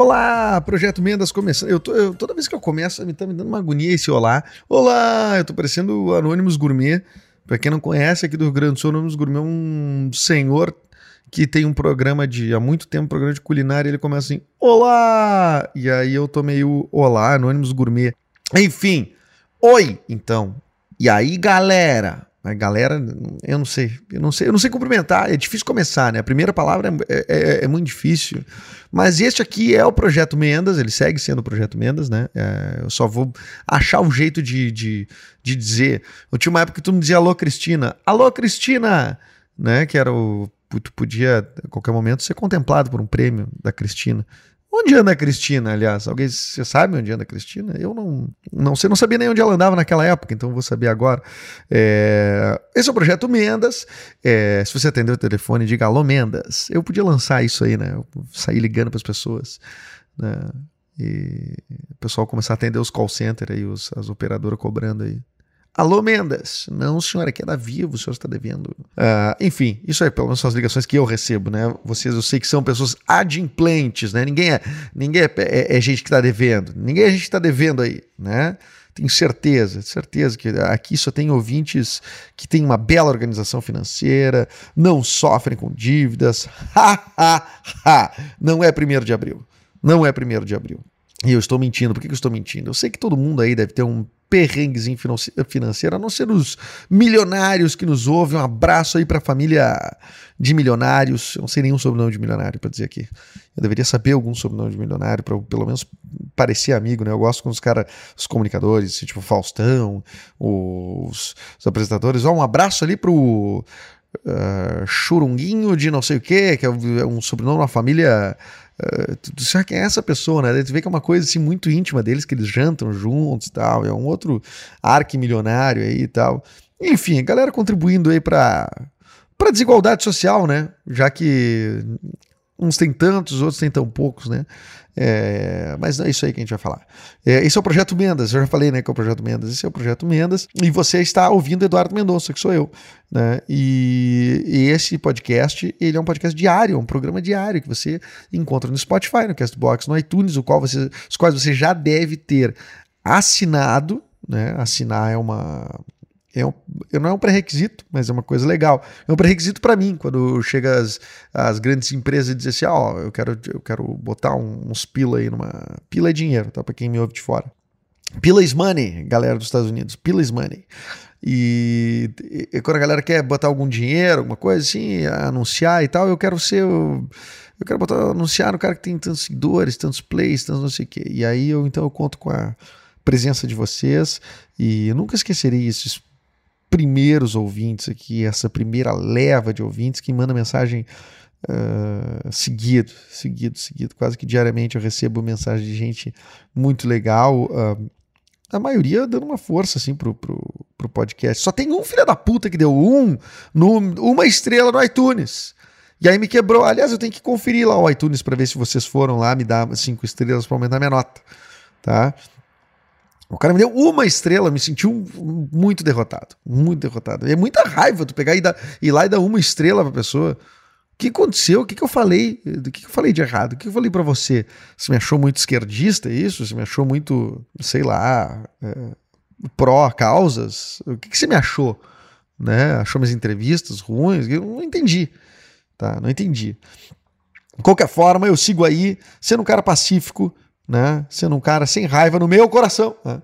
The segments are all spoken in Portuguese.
Olá, Projeto Mendas começando. Eu eu- toda vez que eu começo, me tá me dando uma agonia esse olá. Olá, eu tô parecendo o Anônimos Gourmet. Pra quem não conhece aqui do Rio Grande do Sul, Anônimos Gourmet é um senhor que tem um programa de, há muito tempo, um programa de culinária, ele começa assim, olá! E aí eu tô meio, olá, Anônimos Gourmet. Enfim, oi, então. E aí, galera? A galera, eu não sei, eu não sei, eu não sei cumprimentar, é difícil começar, né? A primeira palavra é- é- é muito difícil. Mas este aqui é o Projeto Mendas, ele segue sendo o Projeto Mendas, né? É, eu só vou achar um jeito de, de, de dizer. Eu tinha uma época que tu me dizia alô, Cristina. Alô, Cristina! Né? Que era o. Tu podia, a qualquer momento, ser contemplado por um prêmio da Cristina. Onde anda a Cristina, aliás? Alguém você sabe onde anda a Cristina? Eu não, não sei, não sabia nem onde ela andava naquela época, então vou saber agora. É, esse é o Projeto Mendas. É, se você atender o telefone, diga alô, Mendas. Eu podia lançar isso aí, né? Eu sair ligando para as pessoas, né? E o pessoal começar a atender os call center aí, os, as operadoras cobrando aí. Alô, Mendas. Não, senhor, aqui é da Vivo, o senhor está devendo. Ah, enfim, isso aí, pelo menos são as ligações que eu recebo, né? Vocês, eu sei que são pessoas adimplentes, né? Ninguém é, ninguém é, é- é gente que está devendo. Ninguém é gente que está devendo aí, né? Tenho certeza, certeza que aqui só tem ouvintes que têm uma bela organização financeira, não sofrem com dívidas. Ha, ha, ha. Não é primeiro de abril. Não é primeiro de abril. E eu estou mentindo. Por que que eu estou mentindo? Eu sei que todo mundo aí deve ter um perrenguezinho financeiro, a não ser os milionários que nos ouvem. Um abraço aí para a família de milionários. Eu não sei nenhum sobrenome de milionário para dizer aqui. Eu deveria saber algum sobrenome de milionário para pelo menos parecer amigo, né? Eu gosto quando os caras, os comunicadores, tipo Faustão, os, os apresentadores. Ó, um abraço ali pro ah, Churunguinho de não sei o quê, que é um é um sobrenome uma família. Uh, tu, quem é essa pessoa, né? Daí Tu vê que é uma coisa assim muito íntima deles, que eles jantam juntos e tal. É um outro arquimilionário aí e tal. Enfim, galera contribuindo aí para para desigualdade social, né? Já que uns têm tantos, outros têm tão poucos, né? É, mas é isso aí que a gente vai falar. É, esse é o Projeto Mendas, eu já falei, né, que é o Projeto Mendas. Esse é o Projeto Mendas. E você está ouvindo Eduardo Mendonça, que sou eu. Né? E, e esse podcast, ele é um podcast diário, é um programa diário que você encontra no Spotify, no Castbox, no iTunes, o qual você, os quais você já deve ter assinado, né? Assinar é uma é um, não é um pré-requisito, mas é uma coisa legal. É um pré-requisito para mim, quando chega as, as grandes empresas e dizem assim, ó, eu quero, eu quero botar uns pila aí numa... Pila é dinheiro, tá? Para quem me ouve de fora. Pila is money, galera dos Estados Unidos. Pila is money. E, e quando a galera quer botar algum dinheiro, alguma coisa assim, anunciar e tal, eu quero ser o... Eu quero botar, anunciar no cara que tem tantos seguidores, tantos plays, tantos não sei o quê. E aí eu então eu conto com a presença de vocês e eu nunca esquecerei esses primeiros ouvintes aqui, essa primeira leva de ouvintes que manda mensagem ah, seguido, seguido, seguido. Quase que diariamente eu recebo mensagem de gente muito legal. ah, a maioria dando uma força assim pro, pro, pro podcast. Só tem um filho da puta que deu um, no, uma estrela no iTunes. E aí me quebrou. Aliás, eu tenho que conferir lá o iTunes para ver se vocês foram lá me dar cinco estrelas para aumentar minha nota, tá? O cara me deu uma estrela, me senti um- muito derrotado. Muito derrotado. É muita raiva tu pegar e dar, ir lá e dar uma estrela pra pessoa. O que aconteceu? O que, que eu falei? Do que, que eu falei de errado? O que eu falei pra você? Você me achou muito esquerdista, é isso? Você me achou muito, sei lá, é, pró-causas? O que, que você me achou? Né? Achou minhas entrevistas ruins? Eu não entendi. Tá? Não entendi. De qualquer forma, eu sigo aí, sendo um cara pacífico, né? Sendo um cara sem raiva no meu coração. né?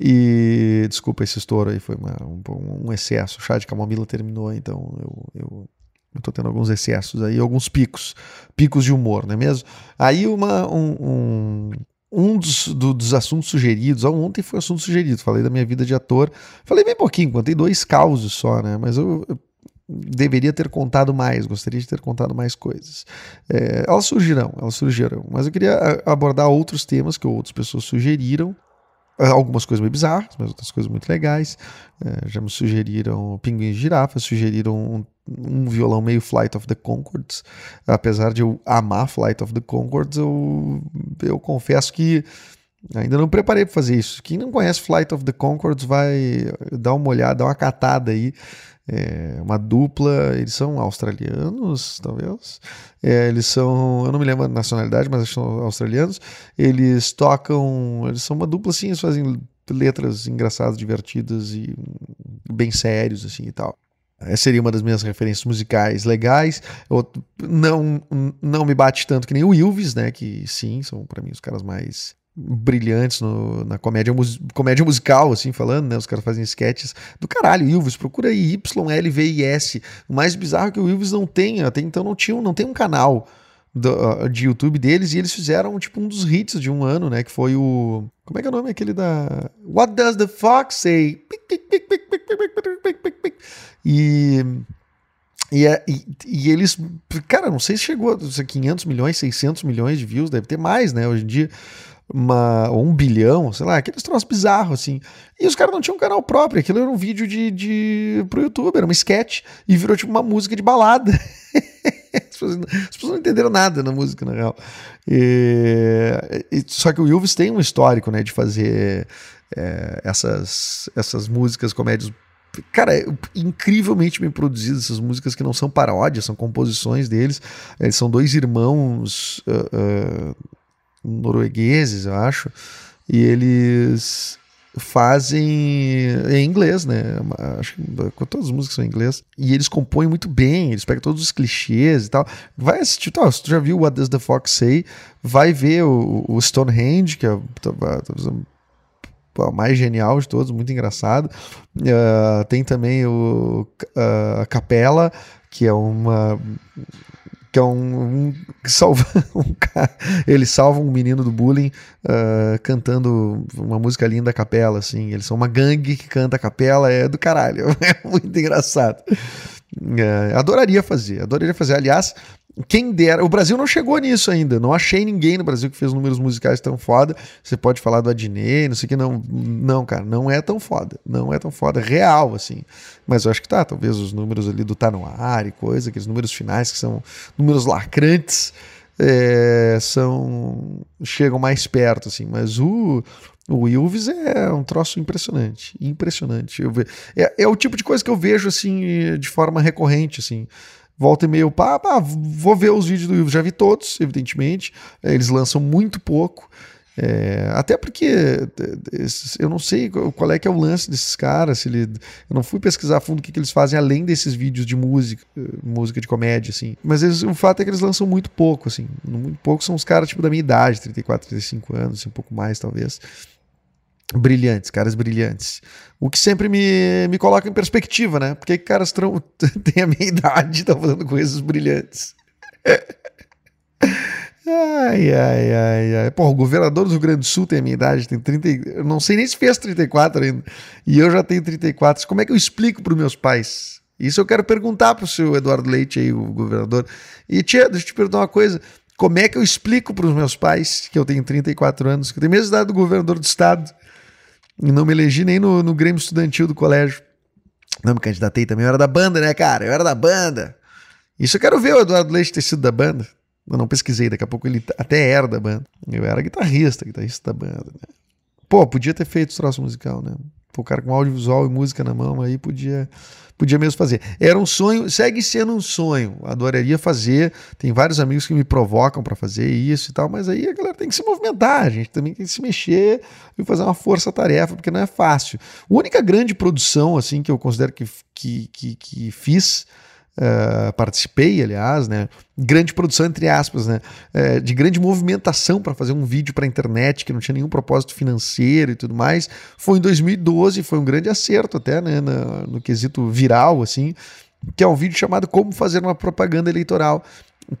E desculpa esse estouro aí, foi uma- um, um excesso. O chá de camomila terminou, então eu, eu, eu tô tendo alguns excessos aí, alguns picos, picos de humor, não é mesmo? Aí uma, um, um- um dos, do- dos assuntos sugeridos, ontem foi assunto sugerido, falei da minha vida de ator, falei bem pouquinho, contei dois causos só, né? Mas eu, eu deveria ter contado mais, gostaria de ter contado mais coisas. É, elas surgirão, elas surgirão, mas eu queria a- abordar outros temas que outras pessoas sugeriram, ah, algumas coisas meio bizarras, mas outras coisas muito legais. É, já me sugeriram pinguins e girafas, sugeriram um, um violão meio Flight of the Concords. Apesar de eu amar Flight of the Concords, eu, eu confesso que ainda não preparei para fazer isso. Quem não conhece Flight of the Concords vai dar uma olhada, dar uma catada aí. É uma dupla, eles são australianos, talvez. É, eles são, eu não me lembro a nacionalidade, mas são australianos. Eles tocam, eles são uma dupla assim, eles fazem letras engraçadas, divertidas e bem sérios assim e tal. Essa seria uma das minhas referências musicais legais. Eu, não, não me bate tanto que nem o Ilves, né? Que sim, são para mim os caras mais brilhantes no, na comédia, mus, comédia musical, assim, falando, né? Os caras fazem sketches do caralho, Ilves, procura aí YLVIS. O mais bizarro é que o Ilves não tem, até então não tinha, não tem um canal do, ah, de YouTube deles, e eles fizeram, tipo, um dos hits de um ano, né? Que foi o... Como é que é o nome? Aquele da... What Does the Fox Say? E... E, é, e, e, eles, cara, não sei se chegou a 500 milhões, 600 milhões de views, deve ter mais, né, hoje em dia uma, ou um bilhão, sei lá, aqueles troços bizarros, assim. E os caras não tinham um canal próprio, aquilo era um vídeo de, de, pro YouTube, era uma sketch, e virou tipo uma música de balada. As pessoas, as pessoas não entenderam nada na música, na real. E- e- só que o Ilves tem um histórico, né, de fazer é, essas, essas músicas, comédias Cara, é incrivelmente bem produzidas essas músicas que não são paródias, são composições deles. Eles são dois irmãos ah, ah, noruegueses, eu acho, e eles fazem em inglês, né? Acho que todas as músicas são em inglês. E eles compõem muito bem, eles pegam todos os clichês e tal. Vai assistir, tá, se tu já viu What Does the Fox Say, vai ver o, o Stonehenge, que é talvez o mais genial de todos, muito engraçado. Uh, tem também o uh, a Capela, que é uma que é um, um que salva um cara, ele salva um menino do bullying uh, cantando uma música linda a capela, assim. Eles são uma gangue que canta a capela, é do caralho, é muito engraçado. Uh, adoraria fazer, adoraria fazer. Aliás, quem dera, o Brasil não chegou nisso ainda. Não achei ninguém no Brasil que fez números musicais tão foda. Você pode falar do Adnei, não sei o que, não. Não, cara, não é tão foda. Não é tão foda, real, assim. Mas eu acho que tá, talvez os números ali do Tá no Ar e coisa, aqueles números finais que são números lacrantes, é, são. chegam mais perto, assim. Mas o. O Ilves é um troço impressionante, impressionante. Eu ve... é, é o tipo de coisa que eu vejo assim de forma recorrente, assim volta e meio, pá, pá, vou ver os vídeos do Ilves. Já vi todos, evidentemente. Eles lançam muito pouco. É, até porque eu não sei qual é que é o lance desses caras. Se ele, eu não fui pesquisar a fundo o que, que eles fazem além desses vídeos de música, música de comédia, assim. Mas eles, o fato é que eles lançam muito pouco, assim. Muito pouco são os caras tipo da minha idade, 34, 35 anos, assim, um pouco mais talvez. Brilhantes, caras brilhantes. O que sempre me, me coloca em perspectiva, né? Porque caras têm a minha idade e estão fazendo coisas brilhantes. Ai, ai, ai, ai. Pô, o governador do Rio Grande do Sul tem a minha idade, tem 30. Eu não sei nem se fez 34 ainda. E eu já tenho 34. Como é que eu explico para os meus pais? Isso eu quero perguntar para o seu Eduardo Leite aí, o governador. E, tia, deixa eu te perguntar uma coisa. Como é que eu explico para os meus pais que eu tenho 34 anos, que eu tenho a mesma idade do governador do estado, e não me elegi nem no, no Grêmio Estudantil do colégio? Não me candidatei também, eu era da banda, né, cara? Eu era da banda. Isso eu quero ver o Eduardo Leite ter sido da banda. Eu não pesquisei, daqui a pouco ele até era da banda. Eu era guitarrista, guitarrista da banda, né? Pô, podia ter feito esse troço musical, né? Pô, o cara com audiovisual e música na mão aí podia, podia mesmo fazer. Era um sonho, segue sendo um sonho. Adoraria fazer. Tem vários amigos que me provocam para fazer isso e tal, mas aí a galera tem que se movimentar, a gente também tem que se mexer e fazer uma força-tarefa, porque não é fácil. A única grande produção, assim, que eu considero que, que, que, que fiz. Uh, participei, aliás, né? Grande produção, entre aspas, né? Uh, de grande movimentação para fazer um vídeo para internet que não tinha nenhum propósito financeiro e tudo mais. Foi em 2012, foi um grande acerto até, né? No, no quesito viral, assim, que é um vídeo chamado Como Fazer uma Propaganda Eleitoral.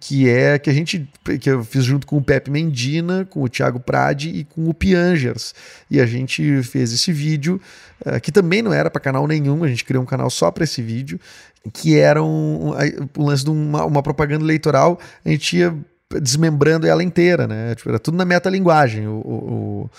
que é que a gente que eu fiz junto com o Pepe Mendina, com o Thiago Prade e com o Piangers. E a gente fez esse vídeo uh, que também não era para canal nenhum, a gente criou um canal só para esse vídeo, que era um, um, lance de uma, uma propaganda eleitoral, a gente ia desmembrando ela inteira, né? Tipo, era tudo na metalinguagem. O, o,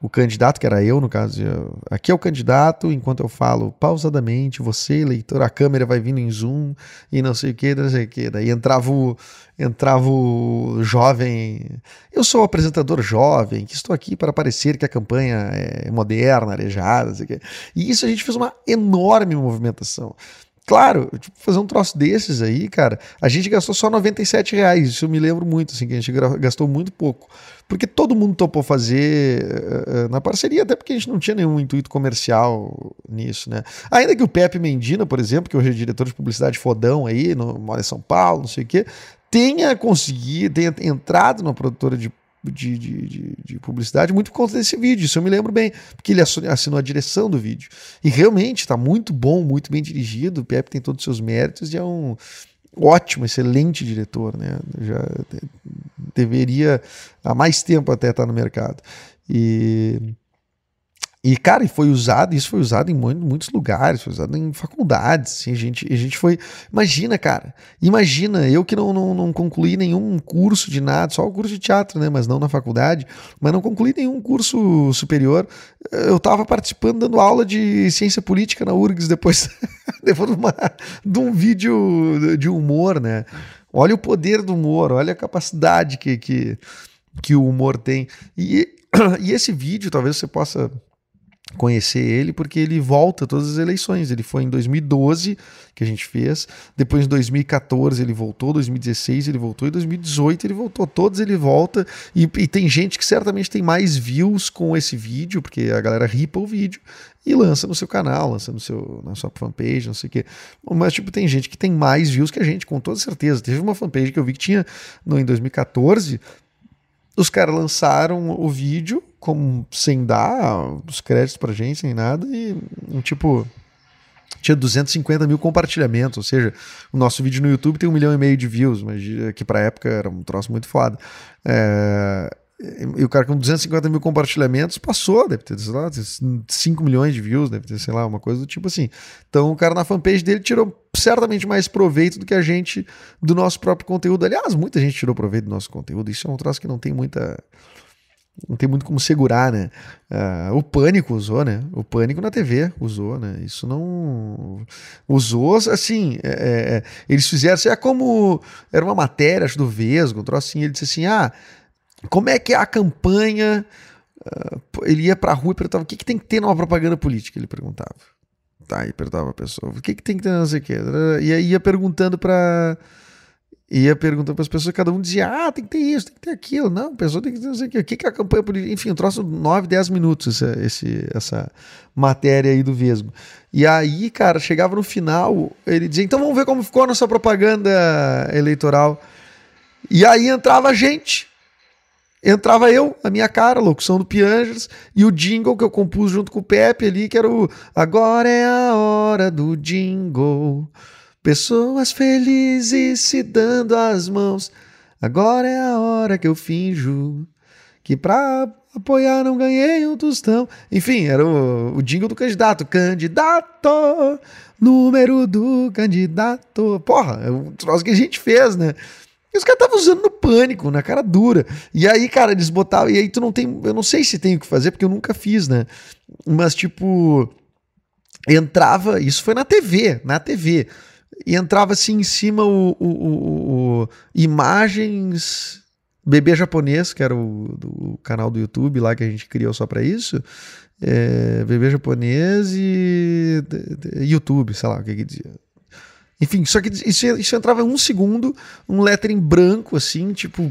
o candidato, que era eu, no caso, eu, aqui é o candidato, enquanto eu falo pausadamente, você, leitor, a câmera vai vindo em zoom e não sei o que, não sei o que. Daí entrava o, entrava o jovem. Eu sou o apresentador jovem, que estou aqui para parecer que a campanha é moderna, arejada, não sei o que. E isso a gente fez uma enorme movimentação. Claro, tipo, fazer um troço desses aí, cara, a gente gastou só 97 reais, isso eu me lembro muito, assim, que a gente gastou muito pouco. Porque todo mundo topou fazer uh, na parceria, até porque a gente não tinha nenhum intuito comercial nisso, né? Ainda que o Pepe Mendina, por exemplo, que hoje é diretor de publicidade fodão aí, no, mora em São Paulo, não sei o quê, tenha conseguido, tenha entrado na produtora de de, de, de, de, publicidade muito por conta desse vídeo, isso eu me lembro bem, porque ele assinou a direção do vídeo. E realmente está muito bom, muito bem dirigido. O Pepe tem todos os seus méritos e é um ótimo, excelente diretor, né? Já deveria há mais tempo até estar no mercado. E e, cara, foi usado, isso foi usado em muitos lugares, foi usado em faculdades, assim, a gente, a gente foi... Imagina, cara, imagina, eu que não, não, não concluí nenhum curso de nada, só o curso de teatro, né, mas não na faculdade, mas não concluí nenhum curso superior, eu tava participando, dando aula de ciência política na URGS depois, depois de, uma, de um vídeo de humor, né, olha o poder do humor, olha a capacidade que, que, que o humor tem, e, e esse vídeo talvez você possa conhecer ele porque ele volta todas as eleições. Ele foi em 2012 que a gente fez, depois em 2014 ele voltou, 2016 ele voltou e 2018 ele voltou. Todos ele volta e, e, tem gente que certamente tem mais views com esse vídeo, porque a galera ripa o vídeo e lança no seu canal, lança no seu, na sua fanpage, não sei o quê. Mas, tipo, tem gente que tem mais views que a gente, com toda certeza. Teve uma fanpage que eu vi que tinha no, em 2014 os caras lançaram o vídeo como sem dar os créditos pra gente, sem nada, e tipo. Tinha 250 mil compartilhamentos, ou seja, o nosso vídeo no YouTube tem um milhão e meio de views, mas que pra época era um troço muito foda. É, e o cara com 250 mil compartilhamentos passou, deve ter, sei lá, 5 milhões de views, deve ter, sei lá, uma coisa do tipo assim. Então o cara na fanpage dele tirou certamente mais proveito do que a gente do nosso próprio conteúdo. Aliás, muita gente tirou proveito do nosso conteúdo. Isso é um troço que não tem muita. Não tem muito como segurar, né? Uh, o Pânico usou, né? O Pânico na TV usou, né? Isso não. Usou, assim. É, é, é eles fizeram. Assim, é como. Era uma matéria, acho, do Vesgo, um troço assim. Ele disse assim: ah como é que é a campanha? Uh, ele ia para a rua e perguntava o que, que tem que ter numa propaganda política, ele perguntava. Tá, e perguntava a pessoa, o que, que tem que ter não sei o quê. E aí ia perguntando para ia perguntando para as pessoas, cada um dizia, ah, tem que ter isso, tem que ter aquilo. Não, a pessoa tem que ter não sei o quê. O que, que é a campanha política? Enfim, um troço 9, 10 minutos essa, esse, essa matéria aí do Vesgo. E aí, cara, chegava no final, ele dizia, então vamos ver como ficou a nossa propaganda eleitoral. E aí entrava gente entrava eu, a minha cara, a locução do Piangers, e o jingle que eu compus junto com o Pepe ali, que era o Agora é a hora do jingle. Pessoas felizes se dando as mãos. Agora é a hora que eu finjo que pra apoiar não ganhei um tostão. Enfim, era o, o jingle do candidato. Candidato, número do candidato. Porra, é um troço que a gente fez, né? E os caras estavam usando no pânico, na cara dura. E aí, cara, eles botavam. E aí tu não tem. Eu não sei se tem o que fazer, porque eu nunca fiz, né? Mas, tipo. Entrava. Isso foi na TV, na TV. E entrava assim em cima o, o, o, o imagens. Bebê japonês, que era o do canal do YouTube lá que a gente criou só para isso. É, bebê japonês e YouTube, sei lá o que que dizia. Enfim, só que isso, isso entrava um segundo, um lettering branco, assim, tipo,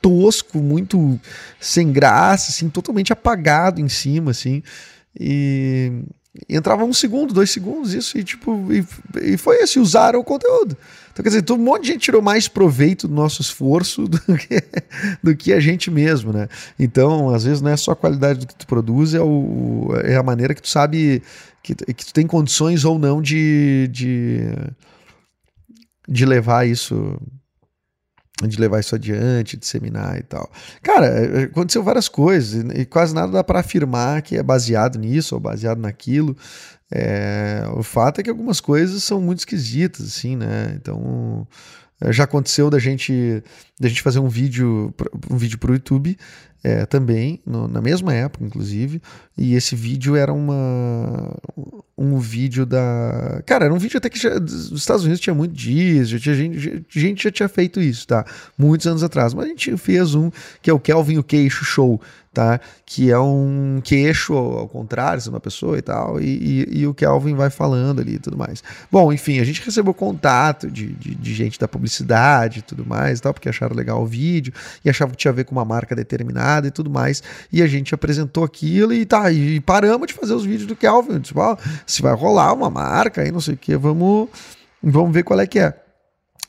tosco, muito sem graça, assim, totalmente apagado em cima, assim. E entrava um segundo, dois segundos, isso, e tipo, e, e foi esse, usaram o conteúdo. Então, quer dizer, um monte de gente tirou mais proveito do nosso esforço do que, do que a gente mesmo, né? Então, às vezes, não é só a qualidade do que tu produz, é, o, é a maneira que tu sabe que, que tu tem condições ou não de, de, de levar isso de levar isso adiante, disseminar e tal. Cara, aconteceu várias coisas e quase nada dá para afirmar que é baseado nisso ou baseado naquilo. É, o fato é que algumas coisas são muito esquisitas, assim, né? Então, já aconteceu da gente, da gente fazer um vídeo, um vídeo pro YouTube é, também, no, na mesma época, inclusive, e esse vídeo era uma um vídeo da. Cara, era um vídeo até que já, dos Estados Unidos tinha muito dias, já tinha gente, gente já tinha feito isso, tá? Muitos anos atrás. Mas a gente fez um que é o Kelvin o Queixo Show, tá? Que é um queixo ao contrário de uma pessoa e tal, e, e, e, o Kelvin vai falando ali e tudo mais. Bom, enfim, a gente recebeu contato de, de, de, gente da publicidade e tudo mais tal, porque acharam legal o vídeo e achavam que tinha a ver com uma marca determinada e tudo mais, e a gente apresentou aquilo e tá, e paramos de fazer os vídeos do Kelvin, tipo, ó, se vai rolar uma marca aí, não sei o que, vamos, vamos ver qual é que é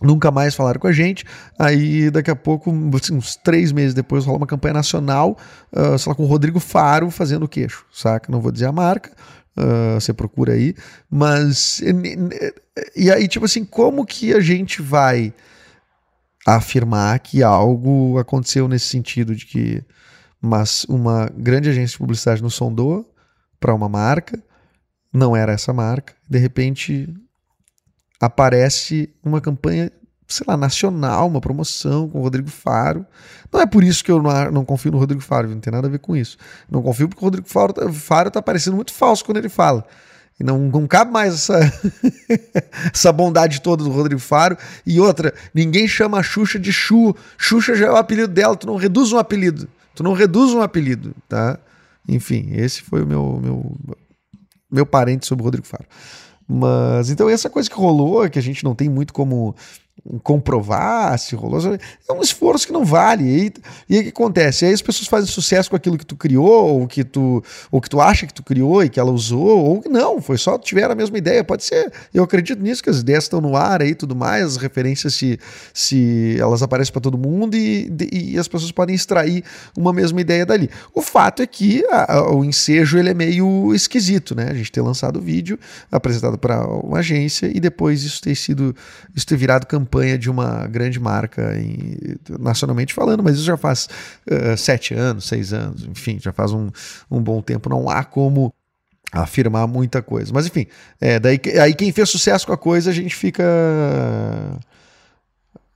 nunca mais falaram com a gente. Aí daqui a pouco, assim, uns três meses depois, rola uma campanha nacional, uh, sei lá, com o Rodrigo Faro fazendo o queixo, saca? Não vou dizer a marca. Uh, você procura aí, mas e aí tipo assim, como que a gente vai afirmar que algo aconteceu nesse sentido de que mas uma grande agência de publicidade nos sondou para uma marca, não era essa marca, de repente aparece uma campanha, sei lá, nacional, uma promoção com o Rodrigo Faro. Não é por isso que eu não, não confio no Rodrigo Faro, não tem nada a ver com isso. Não confio porque o Rodrigo Faro, tá, Faro tá parecendo muito falso quando ele fala. Não, não cabe mais essa, essa bondade toda do Rodrigo Faro. E outra, ninguém chama a Xuxa de Chu. Xuxa já é o apelido dela, tu não reduz um apelido. Tu não reduz um apelido, tá? Enfim, esse foi o meu, meu, meu parente sobre o Rodrigo Faro. Mas então essa coisa que rolou, que a gente não tem muito como comprovar se rolou, é um esforço que não vale. E e o que acontece? Aí as pessoas fazem sucesso com aquilo que tu criou, ou que tu, ou que tu acha que tu criou e que ela usou, ou não, foi só tiveram a mesma ideia. Pode ser. Eu acredito nisso, que as ideias estão no ar aí tudo mais, as referências se, se elas aparecem para todo mundo e, e as pessoas podem extrair uma mesma ideia dali. O fato é que a, a, o ensejo ele é meio esquisito, né? A gente ter lançado o vídeo, apresentado para uma agência e depois isso ter sido, isso ter virado campanha campanha de uma grande marca, em, nacionalmente falando, mas isso já faz uh, sete anos, seis anos, enfim, já faz um, um bom tempo. Não há como afirmar muita coisa. Mas enfim, é, daí aí quem fez sucesso com a coisa, a gente fica.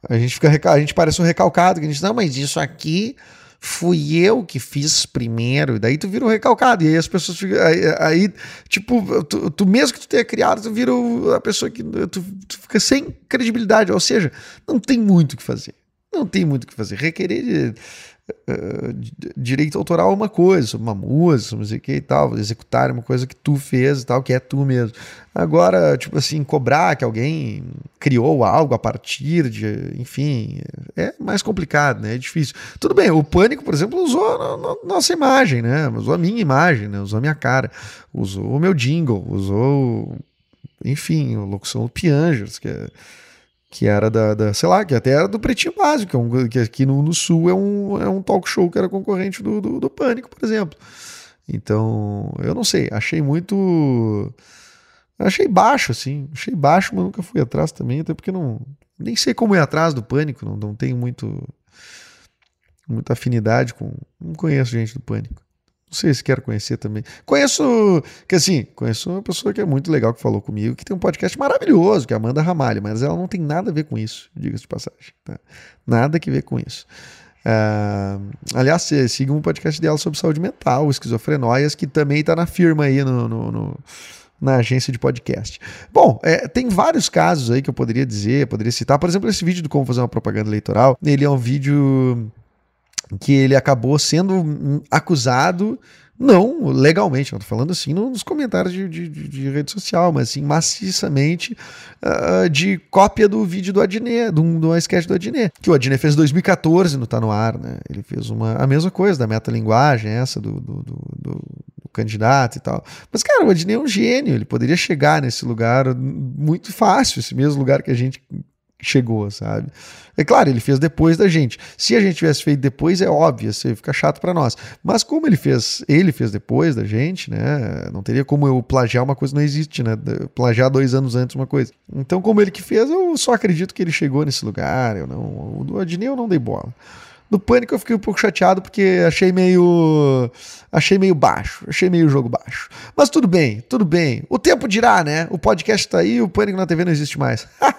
A gente fica. A gente parece um recalcado, que a gente diz, não, mas isso aqui fui eu que fiz primeiro, daí tu vira um recalcado, e aí as pessoas ficam, aí, aí tipo, tu, tu, mesmo que tu tenha criado, tu vira a pessoa que, tu, tu fica sem credibilidade, ou seja, não tem muito o que fazer, não tem muito o que fazer, requerer Uh, direito autoral é uma coisa, uma música, não sei o que e tal, executar é uma coisa que tu fez e tal, que é tu mesmo. Agora, tipo assim, cobrar que alguém criou algo a partir de, enfim, é mais complicado, né? É difícil. Tudo bem, o Pânico, por exemplo, usou nossa imagem, né? Usou a minha imagem, né? Usou a minha cara, usou o meu jingle, usou, enfim, a locução do Piangers, que é que era da, da, sei lá, que até era do Pretinho Básico, que, é um, que aqui no, no, Sul é um, é um talk show que era concorrente do, do, do, Pânico, por exemplo. Então, eu não sei, achei muito. Achei baixo, assim, achei baixo, mas nunca fui atrás também, até porque não. Nem sei como ir atrás do Pânico, não, não tenho muito. muita afinidade com. Não conheço gente do Pânico. Não sei se quero conhecer também. Conheço, que assim, conheço uma pessoa que é muito legal que falou comigo, que tem um podcast maravilhoso, que é a Amanda Ramalho, mas ela não tem nada a ver com isso, diga-se de passagem. Tá? Nada que ver com isso. Uh, aliás, siga um podcast dela sobre saúde mental, esquizofrenóias, que também está na firma aí no, no, no, na agência de podcast. Bom, é, tem vários casos aí que eu poderia dizer, poderia citar. Por exemplo, esse vídeo do como fazer uma propaganda eleitoral. Ele é um vídeo que ele acabou sendo acusado, não legalmente, não tô falando assim nos comentários de, de, de rede social, mas assim maciçamente uh, de cópia do vídeo do Adnet, do sketch do Adnet, que o Adnet fez em 2014 no Tá No Ar, né? Ele fez uma, a mesma coisa da metalinguagem, essa do, do, do, do candidato e tal. Mas, cara, o Adnet é um gênio, ele poderia chegar nesse lugar muito fácil, esse mesmo lugar que a gente chegou, sabe? É claro, ele fez depois da gente. Se a gente tivesse feito depois, é óbvio, ia ficar chato para nós. Mas como ele fez, ele fez depois da gente, né? Não teria como eu plagiar uma coisa não existe, né? Plagiar dois anos antes uma coisa. Então, como ele que fez, eu só acredito que ele chegou nesse lugar. Eu não, o Adnei eu não dei bola. No Pânico eu fiquei um pouco chateado porque achei meio. Achei meio baixo. Achei meio jogo baixo. Mas tudo bem, tudo bem. O tempo dirá, né? O podcast tá aí, o Pânico na TV não existe mais.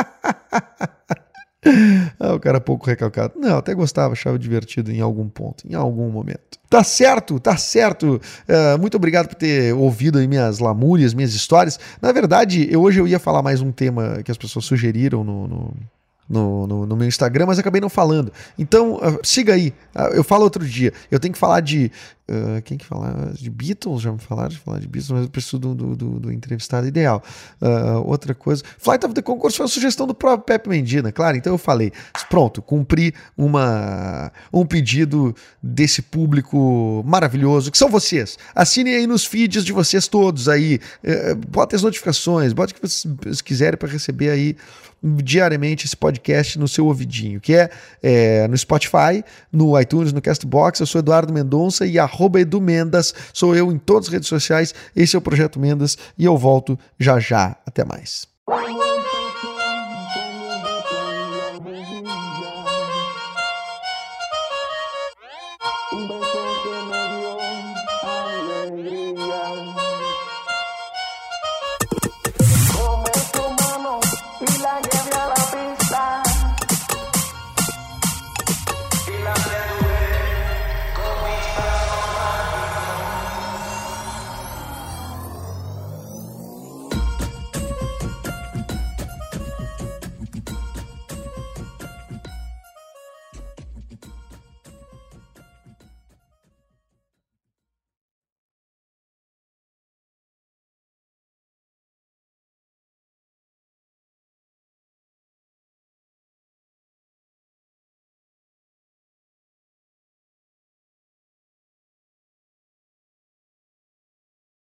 ah, o cara pouco recalcado. Não, até gostava, achava divertido em algum ponto, em algum momento. Tá certo, tá certo. Uh, muito obrigado por ter ouvido aí minhas lamúrias, minhas histórias. Na verdade, eu, hoje eu ia falar mais um tema que as pessoas sugeriram no, no no, no, no, meu Instagram, mas acabei não falando. Então, uh, siga aí. Uh, eu falo outro dia. Eu tenho que falar de. Uh, quem que falar? De Beatles? Já me falaram de falar de Beatles, mas eu preciso do, do, do, do entrevistado ideal. outra coisa. Flight of the Concourse foi uma sugestão do próprio Pepe Mendina, claro. Então eu falei. Pronto, cumpri uma, um pedido desse público maravilhoso, que são vocês. Assinem aí nos feeds de vocês todos aí. Uh, botem as notificações, botem o que vocês quiserem para receber aí diariamente esse podcast no seu ouvidinho, que é, é, no Spotify, no iTunes, no Castbox. Eu sou Eduardo Mendonça e arroba Edu Mendas, sou eu em todas as redes sociais. Esse é o Projeto Mendas e eu volto já já. Até mais.